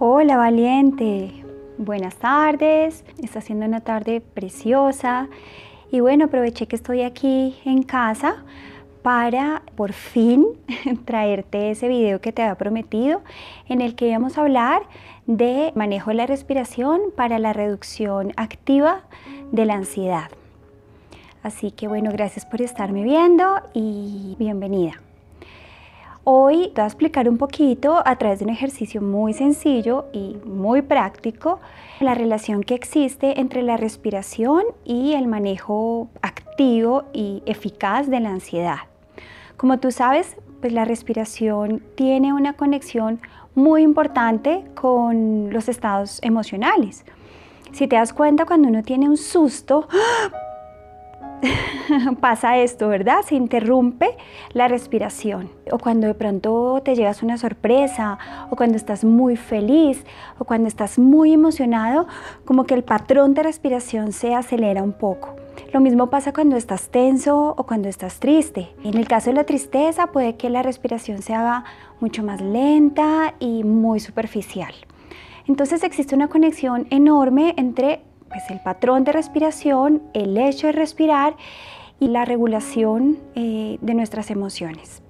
Hola valiente, buenas tardes, está siendo una tarde preciosa y bueno, aproveché que estoy aquí en casa para por fin traerte ese video que te había prometido en el que íbamos a hablar de manejo de la respiración para la reducción activa de la ansiedad. Así que bueno, gracias por estarme viendo y bienvenida. Hoy te voy a explicar un poquito a través de un ejercicio muy sencillo y muy práctico la relación que existe entre la respiración y el manejo activo y eficaz de la ansiedad. Como tú sabes, pues la respiración tiene una conexión muy importante con los estados emocionales. Si te das cuenta, cuando uno tiene un susto, pasa esto, ¿verdad? Se interrumpe la respiración. O cuando de pronto te llegas una sorpresa, o cuando estás muy feliz, o cuando estás muy emocionado, como que el patrón de respiración se acelera un poco. Lo mismo pasa cuando estás tenso o cuando estás triste. En el caso de la tristeza puede que la respiración se haga mucho más lenta y muy superficial. Entonces existe una conexión enorme entre pues el patrón de respiración, el hecho de respirar y la regulación eh, de nuestras emociones.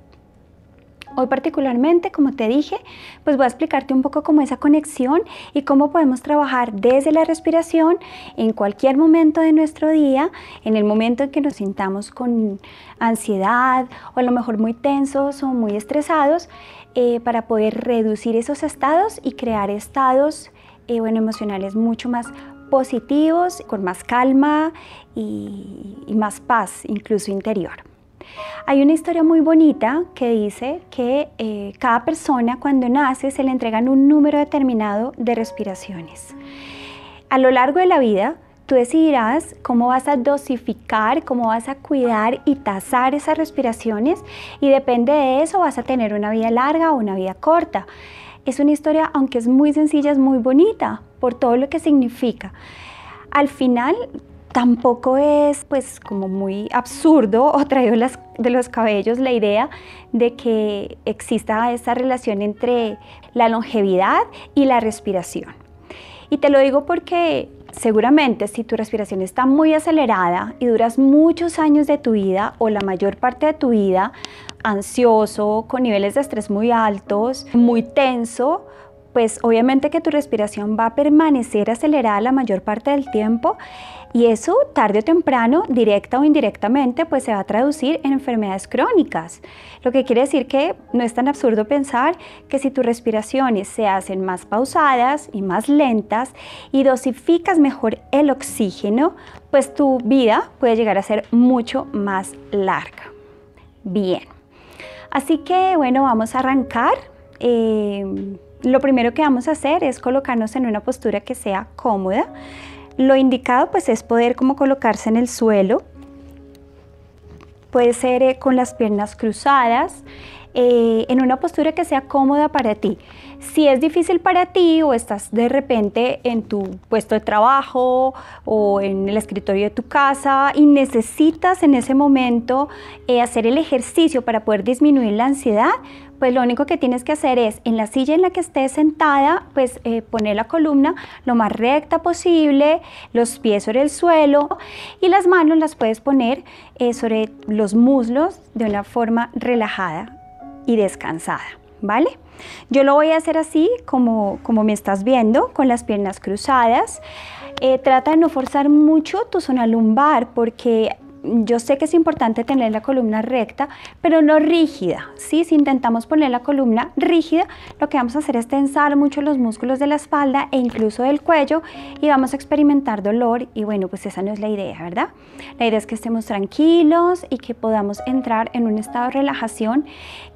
Hoy particularmente, como te dije, pues voy a explicarte un poco cómo esa conexión y cómo podemos trabajar desde la respiración en cualquier momento de nuestro día, en el momento en que nos sintamos con ansiedad o a lo mejor muy tensos o muy estresados, eh, para poder reducir esos estados y crear estados eh, bueno, emocionales mucho más positivos, con más calma y, más paz, incluso interior. Hay una historia muy bonita que dice que eh, cada persona cuando nace se le entregan un número determinado de respiraciones. A lo largo de la vida, tú decidirás cómo vas a dosificar, cómo vas a cuidar y tasar esas respiraciones y depende de eso vas a tener una vida larga o una vida corta. Es una historia, aunque es muy sencilla, es muy bonita por todo lo que significa. Al final, tampoco es pues como muy absurdo o traído de los cabellos la idea de que exista esa relación entre la longevidad y la respiración. Y te lo digo porque seguramente si tu respiración está muy acelerada y duras muchos años de tu vida o la mayor parte de tu vida ansioso, con niveles de estrés muy altos, muy tenso, pues obviamente que tu respiración va a permanecer acelerada la mayor parte del tiempo y eso tarde o temprano, directa o indirectamente, pues se va a traducir en enfermedades crónicas. Lo que quiere decir que no es tan absurdo pensar que si tus respiraciones se hacen más pausadas y más lentas y dosificas mejor el oxígeno, pues tu vida puede llegar a ser mucho más larga. Bien, así que bueno, vamos a arrancar. Eh, lo primero que vamos a hacer es colocarnos en una postura que sea cómoda. Lo indicado pues es poder como colocarse en el suelo. Puede ser eh, con las piernas cruzadas, eh, en una postura que sea cómoda para ti. Si es difícil para ti o estás de repente en tu puesto de trabajo o en el escritorio de tu casa y necesitas en ese momento eh, hacer el ejercicio para poder disminuir la ansiedad, pues lo único que tienes que hacer es en la silla en la que estés sentada, pues eh, poner la columna lo más recta posible, los pies sobre el suelo y las manos las puedes poner eh, sobre los muslos de una forma relajada y descansada, ¿vale? Yo lo voy a hacer así como, como me estás viendo, con las piernas cruzadas. Eh, trata de no forzar mucho tu zona lumbar porque yo sé que es importante tener la columna recta, pero no rígida. ¿sí? Si intentamos poner la columna rígida, lo que vamos a hacer es tensar mucho los músculos de la espalda e incluso del cuello y vamos a experimentar dolor y bueno, pues esa no es la idea, ¿verdad? La idea es que estemos tranquilos y que podamos entrar en un estado de relajación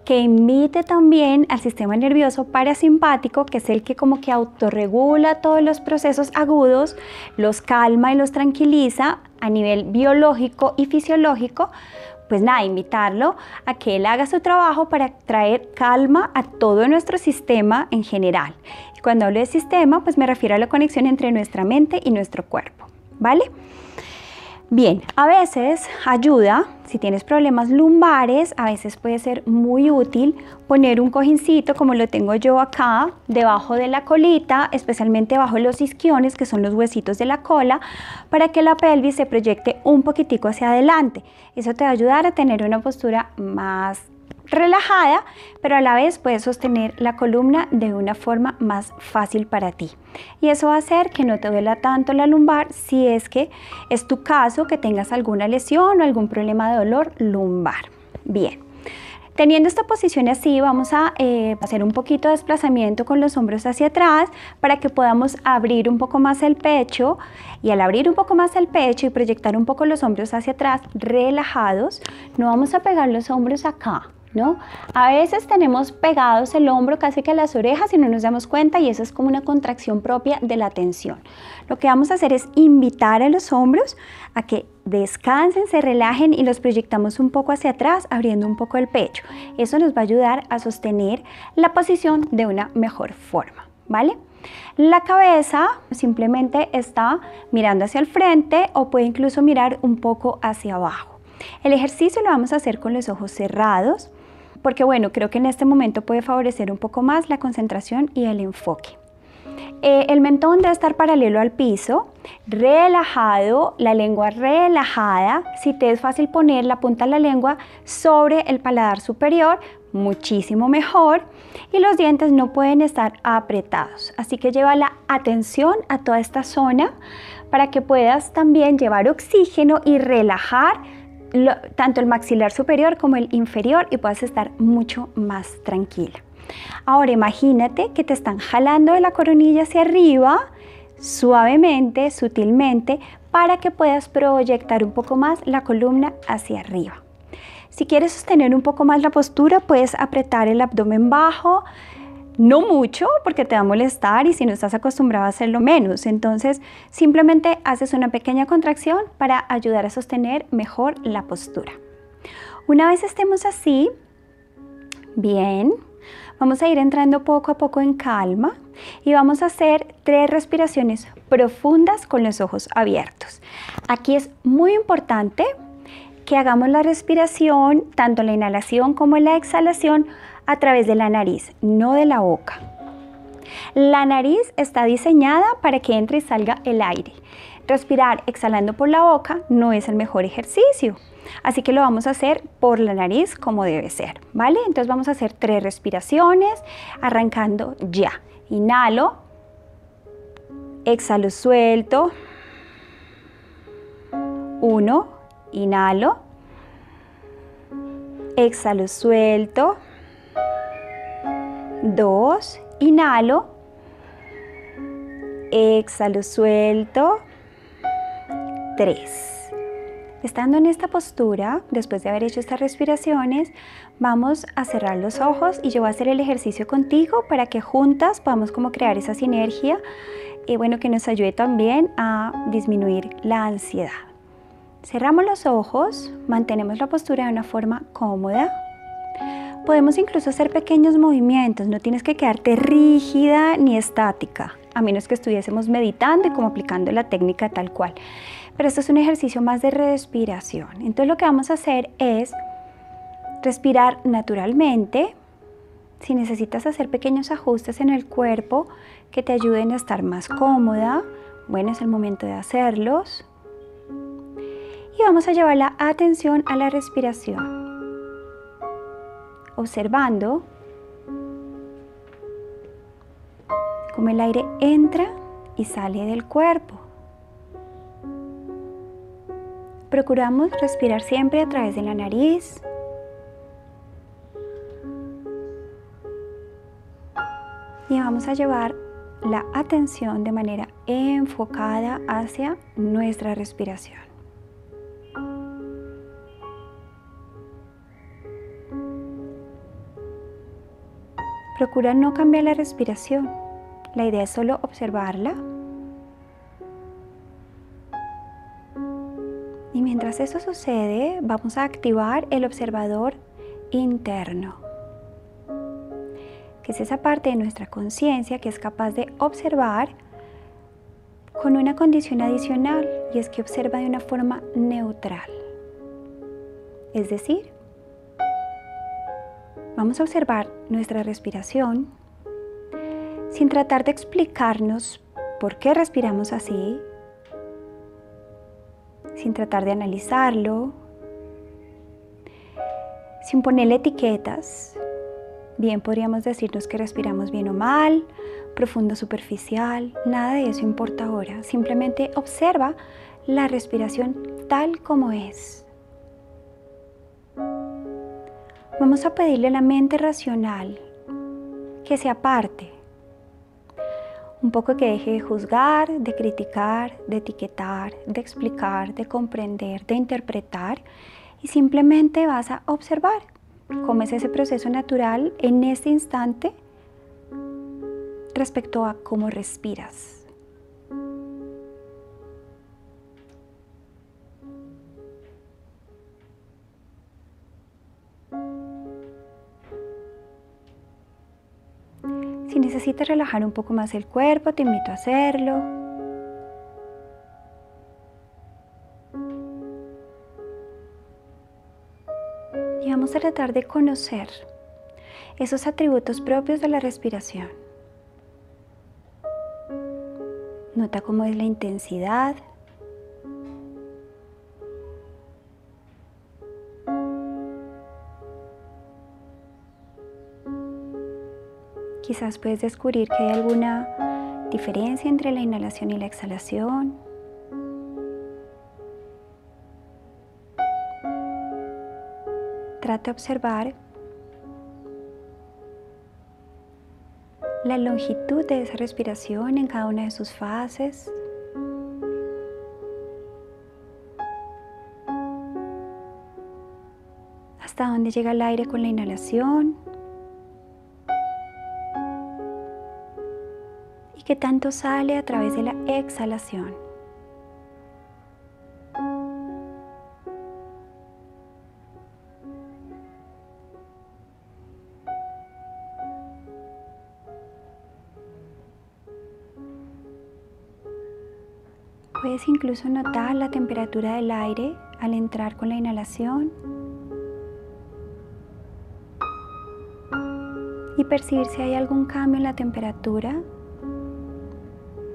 que imite también al sistema nervioso parasimpático, que es el que como que autorregula todos los procesos agudos, los calma y los tranquiliza a nivel biológico y fisiológico, pues nada, invitarlo a que él haga su trabajo para traer calma a todo nuestro sistema en general. Y cuando hablo de sistema, pues me refiero a la conexión entre nuestra mente y nuestro cuerpo, ¿vale? Bien, a veces ayuda, si tienes problemas lumbares, a veces puede ser muy útil poner un cojincito como lo tengo yo acá, debajo de la colita, especialmente bajo los isquiones, que son los huesitos de la cola, para que la pelvis se proyecte un poquitico hacia adelante. Eso te va a ayudar a tener una postura más relajada, pero a la vez puedes sostener la columna de una forma más fácil para ti. Y eso va a hacer que no te duela tanto la lumbar si es que es tu caso que tengas alguna lesión o algún problema de dolor lumbar. Bien. Teniendo esta posición así, vamos a eh, hacer un poquito de desplazamiento con los hombros hacia atrás para que podamos abrir un poco más el pecho y al abrir un poco más el pecho y proyectar un poco los hombros hacia atrás, relajados, no vamos a pegar los hombros acá, ¿no? A veces tenemos pegados el hombro casi que a las orejas y no nos damos cuenta y eso es como una contracción propia de la tensión. Lo que vamos a hacer es invitar a los hombros a que descansen, se relajen y los proyectamos un poco hacia atrás, abriendo un poco el pecho. Eso nos va a ayudar a sostener la posición de una mejor forma, ¿vale? La cabeza simplemente está mirando hacia el frente o puede incluso mirar un poco hacia abajo. El ejercicio lo vamos a hacer con los ojos cerrados porque bueno, creo que en este momento puede favorecer un poco más la concentración y el enfoque. Eh, el mentón debe estar paralelo al piso, relajado, la lengua relajada. Si te es fácil poner la punta de la lengua sobre el paladar superior, muchísimo mejor. Y los dientes no pueden estar apretados. Así que lleva la atención a toda esta zona para que puedas también llevar oxígeno y relajar tanto el maxilar superior como el inferior y puedas estar mucho más tranquila. Ahora imagínate que te están jalando de la coronilla hacia arriba, suavemente, sutilmente, para que puedas proyectar un poco más la columna hacia arriba. Si quieres sostener un poco más la postura, puedes apretar el abdomen bajo, no mucho porque te va a molestar y si no estás acostumbrado a hacerlo menos. Entonces simplemente haces una pequeña contracción para ayudar a sostener mejor la postura. Una vez estemos así, bien, vamos a ir entrando poco a poco en calma y vamos a hacer tres respiraciones profundas con los ojos abiertos. Aquí es muy importante que hagamos la respiración, tanto la inhalación como la exhalación, a través de la nariz, no de la boca. La nariz está diseñada para que entre y salga el aire. Respirar exhalando por la boca no es el mejor ejercicio. Así que lo vamos a hacer por la nariz como debe ser, ¿vale? Entonces vamos a hacer tres respiraciones, arrancando ya. Inhalo, exhalo suelto. Uno, inhalo, exhalo suelto. 2, inhalo, exhalo, suelto, 3. Estando en esta postura, después de haber hecho estas respiraciones, vamos a cerrar los ojos y yo voy a hacer el ejercicio contigo para que juntas podamos como crear esa sinergia y bueno, que nos ayude también a disminuir la ansiedad. Cerramos los ojos, mantenemos la postura de una forma cómoda. Podemos incluso hacer pequeños movimientos, no tienes que quedarte rígida ni estática, a menos que estuviésemos meditando y como aplicando la técnica tal cual. Pero esto es un ejercicio más de respiración. Entonces lo que vamos a hacer es respirar naturalmente. Si necesitas hacer pequeños ajustes en el cuerpo que te ayuden a estar más cómoda, bueno, es el momento de hacerlos. Y vamos a llevar la atención a la respiración observando cómo el aire entra y sale del cuerpo. Procuramos respirar siempre a través de la nariz. Y vamos a llevar la atención de manera enfocada hacia nuestra respiración. Procura no cambiar la respiración. La idea es solo observarla. Y mientras eso sucede, vamos a activar el observador interno, que es esa parte de nuestra conciencia que es capaz de observar con una condición adicional y es que observa de una forma neutral. Es decir, vamos a observar nuestra respiración sin tratar de explicarnos por qué respiramos así, sin tratar de analizarlo, sin ponerle etiquetas. Bien podríamos decirnos que respiramos bien o mal, profundo, superficial, nada de eso importa ahora. Simplemente observa la respiración tal como es. Vamos a pedirle a la mente racional que se aparte, un poco que deje de juzgar, de criticar, de etiquetar, de explicar, de comprender, de interpretar y simplemente vas a observar cómo es ese proceso natural en este instante respecto a cómo respiras. Necesitas relajar un poco más el cuerpo, te invito a hacerlo. Y vamos a tratar de conocer esos atributos propios de la respiración. Nota cómo es la intensidad. Puedes descubrir que hay alguna diferencia entre la inhalación y la exhalación. Trata de observar la longitud de esa respiración en cada una de sus fases. Hasta dónde llega el aire con la inhalación. Tanto sale a través de la exhalación. Puedes incluso notar la temperatura del aire al entrar con la inhalación y percibir si hay algún cambio en la temperatura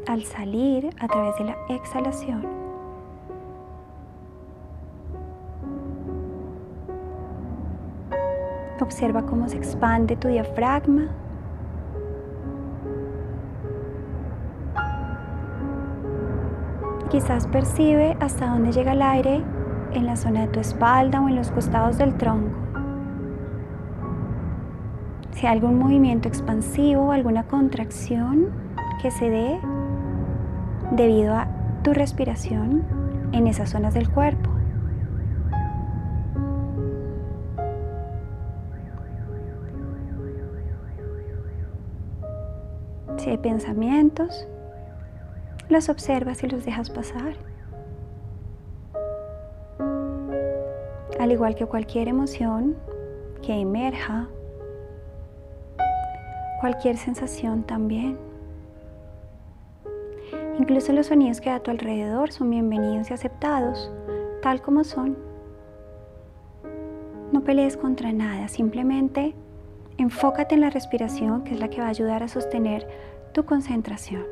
al salir a través de la exhalación. Observa cómo se expande tu diafragma Quizás percibe hasta dónde llega el aire en la zona de tu espalda o en los costados del tronco. Si hay algún movimiento expansivo o alguna contracción que se dé debido a tu respiración en esas zonas del cuerpo. Si hay pensamientos, los observas y los dejas pasar. Al igual que cualquier emoción que emerja, cualquier sensación también. Incluso los sonidos que a tu alrededor son bienvenidos y aceptados, tal como son. No pelees contra nada, simplemente enfócate en la respiración, que es la que va a ayudar a sostener tu concentración.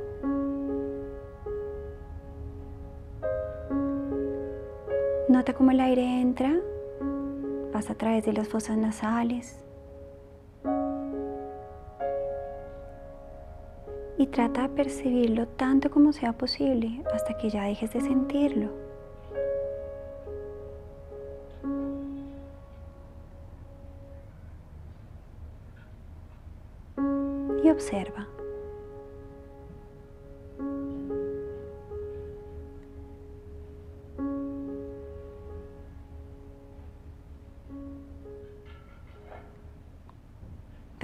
Nota cómo el aire entra, pasa a través de las fosas nasales y trata de percibirlo tanto como sea posible hasta que ya dejes de sentirlo. Y observa.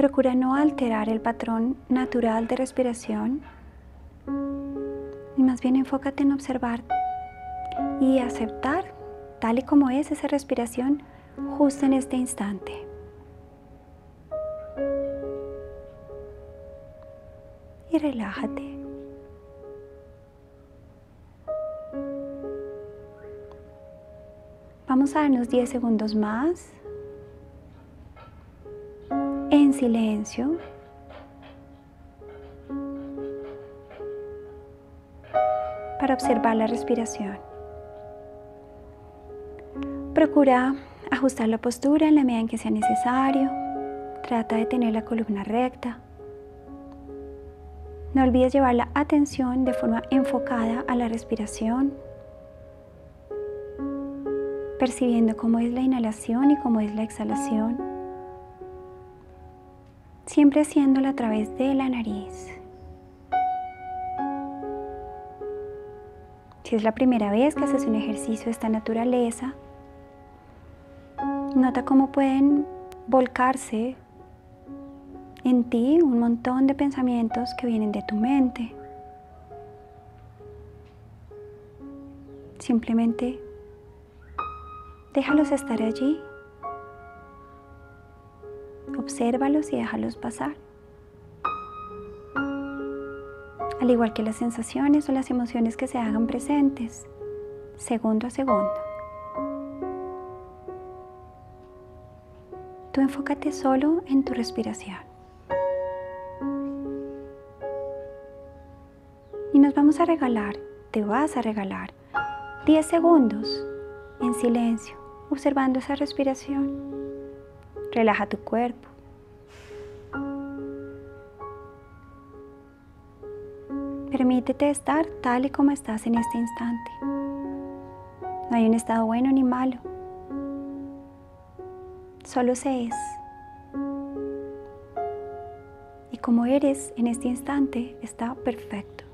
Procura no alterar el patrón natural de respiración y más bien enfócate en observar y aceptar tal y como es esa respiración justo en este instante. Y relájate. Vamos a darnos 10 segundos más silencio. para observar la respiración. Procura ajustar la postura en la medida en que sea necesario. Trata de tener la columna recta. No olvides llevar la atención de forma enfocada a la respiración, percibiendo cómo es la inhalación y cómo es la exhalación, siempre haciéndola a través de la nariz. Si es la primera vez que haces un ejercicio de esta naturaleza, nota cómo pueden volcarse en ti un montón de pensamientos que vienen de tu mente. Simplemente déjalos estar allí, obsérvalos y déjalos pasar al igual que las sensaciones o las emociones que se hagan presentes, segundo a segundo. Tú enfócate solo en tu respiración. Y nos vamos a regalar, te vas a regalar 10 segundos en silencio, observando esa respiración. Relaja tu cuerpo. Permítete estar tal y como estás en este instante. No hay un estado bueno ni malo. Solo se es. Y como eres en este instante está perfecto.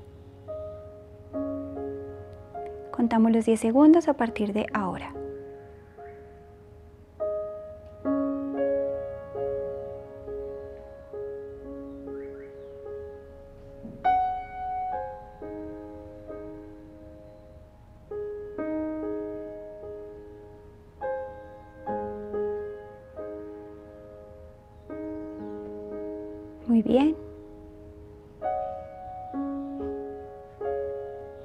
Contamos los 10 segundos a partir de ahora. Muy bien.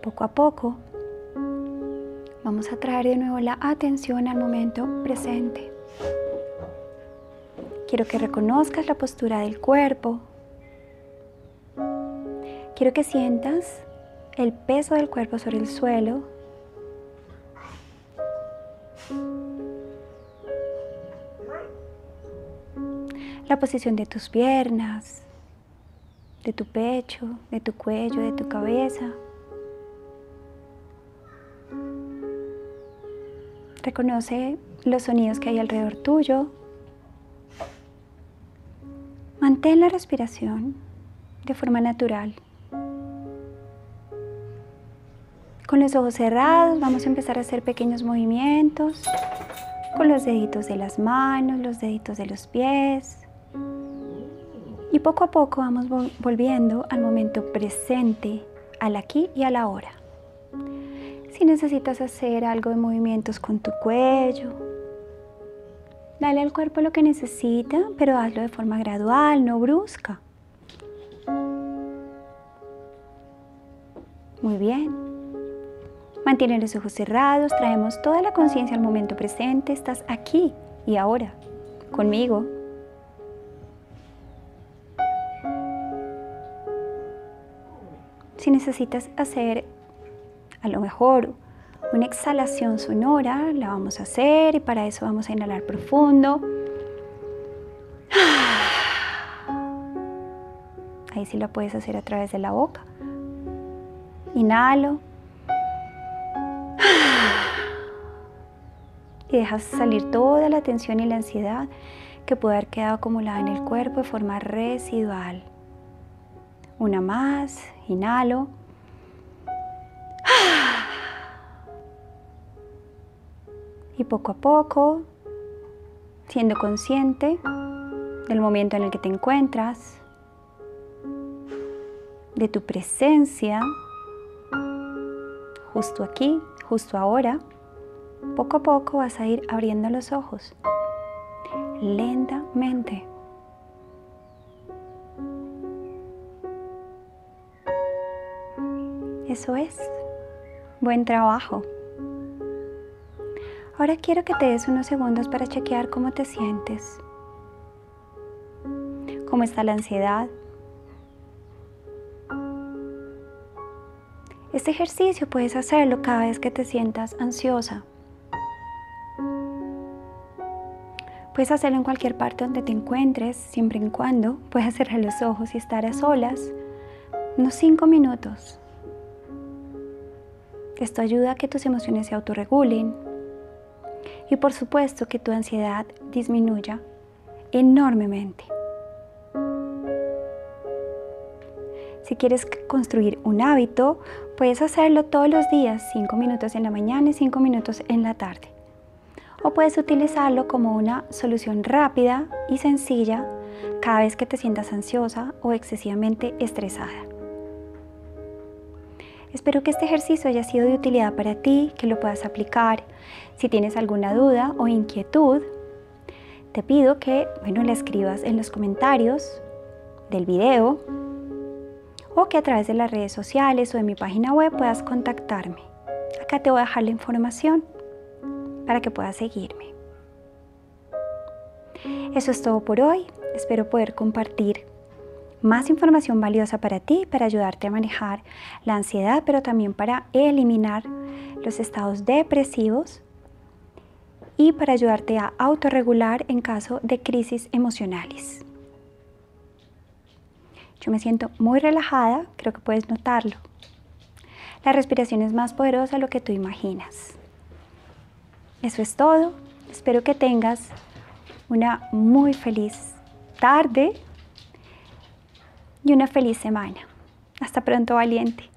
Poco a poco vamos a traer de nuevo la atención al momento presente. Quiero que reconozcas la postura del cuerpo. Quiero que sientas el peso del cuerpo sobre el suelo la posición de tus piernas, de tu pecho, de tu cuello, de tu cabeza. Reconoce los sonidos que hay alrededor tuyo. Mantén la respiración de forma natural. Con los ojos cerrados vamos a empezar a hacer pequeños movimientos con los deditos de las manos, los deditos de los pies. Poco a poco vamos volviendo al momento presente, al aquí y a la hora. Si necesitas hacer algo de movimientos con tu cuello, dale al cuerpo lo que necesita, pero hazlo de forma gradual, no brusca. Muy bien. Mantiene los ojos cerrados, traemos toda la conciencia al momento presente, estás aquí y ahora, conmigo, Si necesitas hacer a lo mejor una exhalación sonora, la vamos a hacer y para eso vamos a inhalar profundo. Ahí sí la puedes hacer a través de la boca. Inhalo. Y dejas salir toda la tensión y la ansiedad que puede haber quedado acumulada en el cuerpo de forma residual. Una más, inhalo. Y poco a poco, siendo consciente del momento en el que te encuentras, de tu presencia, justo aquí, justo ahora, poco a poco vas a ir abriendo los ojos, lentamente. Eso es. Buen trabajo. Ahora quiero que te des unos segundos para chequear cómo te sientes, cómo está la ansiedad. Este ejercicio puedes hacerlo cada vez que te sientas ansiosa. Puedes hacerlo en cualquier parte donde te encuentres, siempre y cuando puedas cerrar los ojos y estar a solas unos 5 minutos. Esto ayuda a que tus emociones se autorregulen y por supuesto que tu ansiedad disminuya enormemente. Si quieres construir un hábito, puedes hacerlo todos los días, 5 minutos en la mañana y 5 minutos en la tarde. O puedes utilizarlo como una solución rápida y sencilla cada vez que te sientas ansiosa o excesivamente estresada. Espero que este ejercicio haya sido de utilidad para ti, que lo puedas aplicar. Si tienes alguna duda o inquietud, te pido que bueno, la escribas en los comentarios del video o que a través de las redes sociales o de mi página web puedas contactarme. Acá te voy a dejar la información para que puedas seguirme. Eso es todo por hoy. Espero poder compartir más información valiosa para ti, para ayudarte a manejar la ansiedad, pero también para eliminar los estados depresivos y para ayudarte a autorregular en caso de crisis emocionales. Yo me siento muy relajada, creo que puedes notarlo. La respiración es más poderosa de lo que tú imaginas. Eso es todo. Espero que tengas una muy feliz tarde y una feliz semana. Hasta pronto, valiente.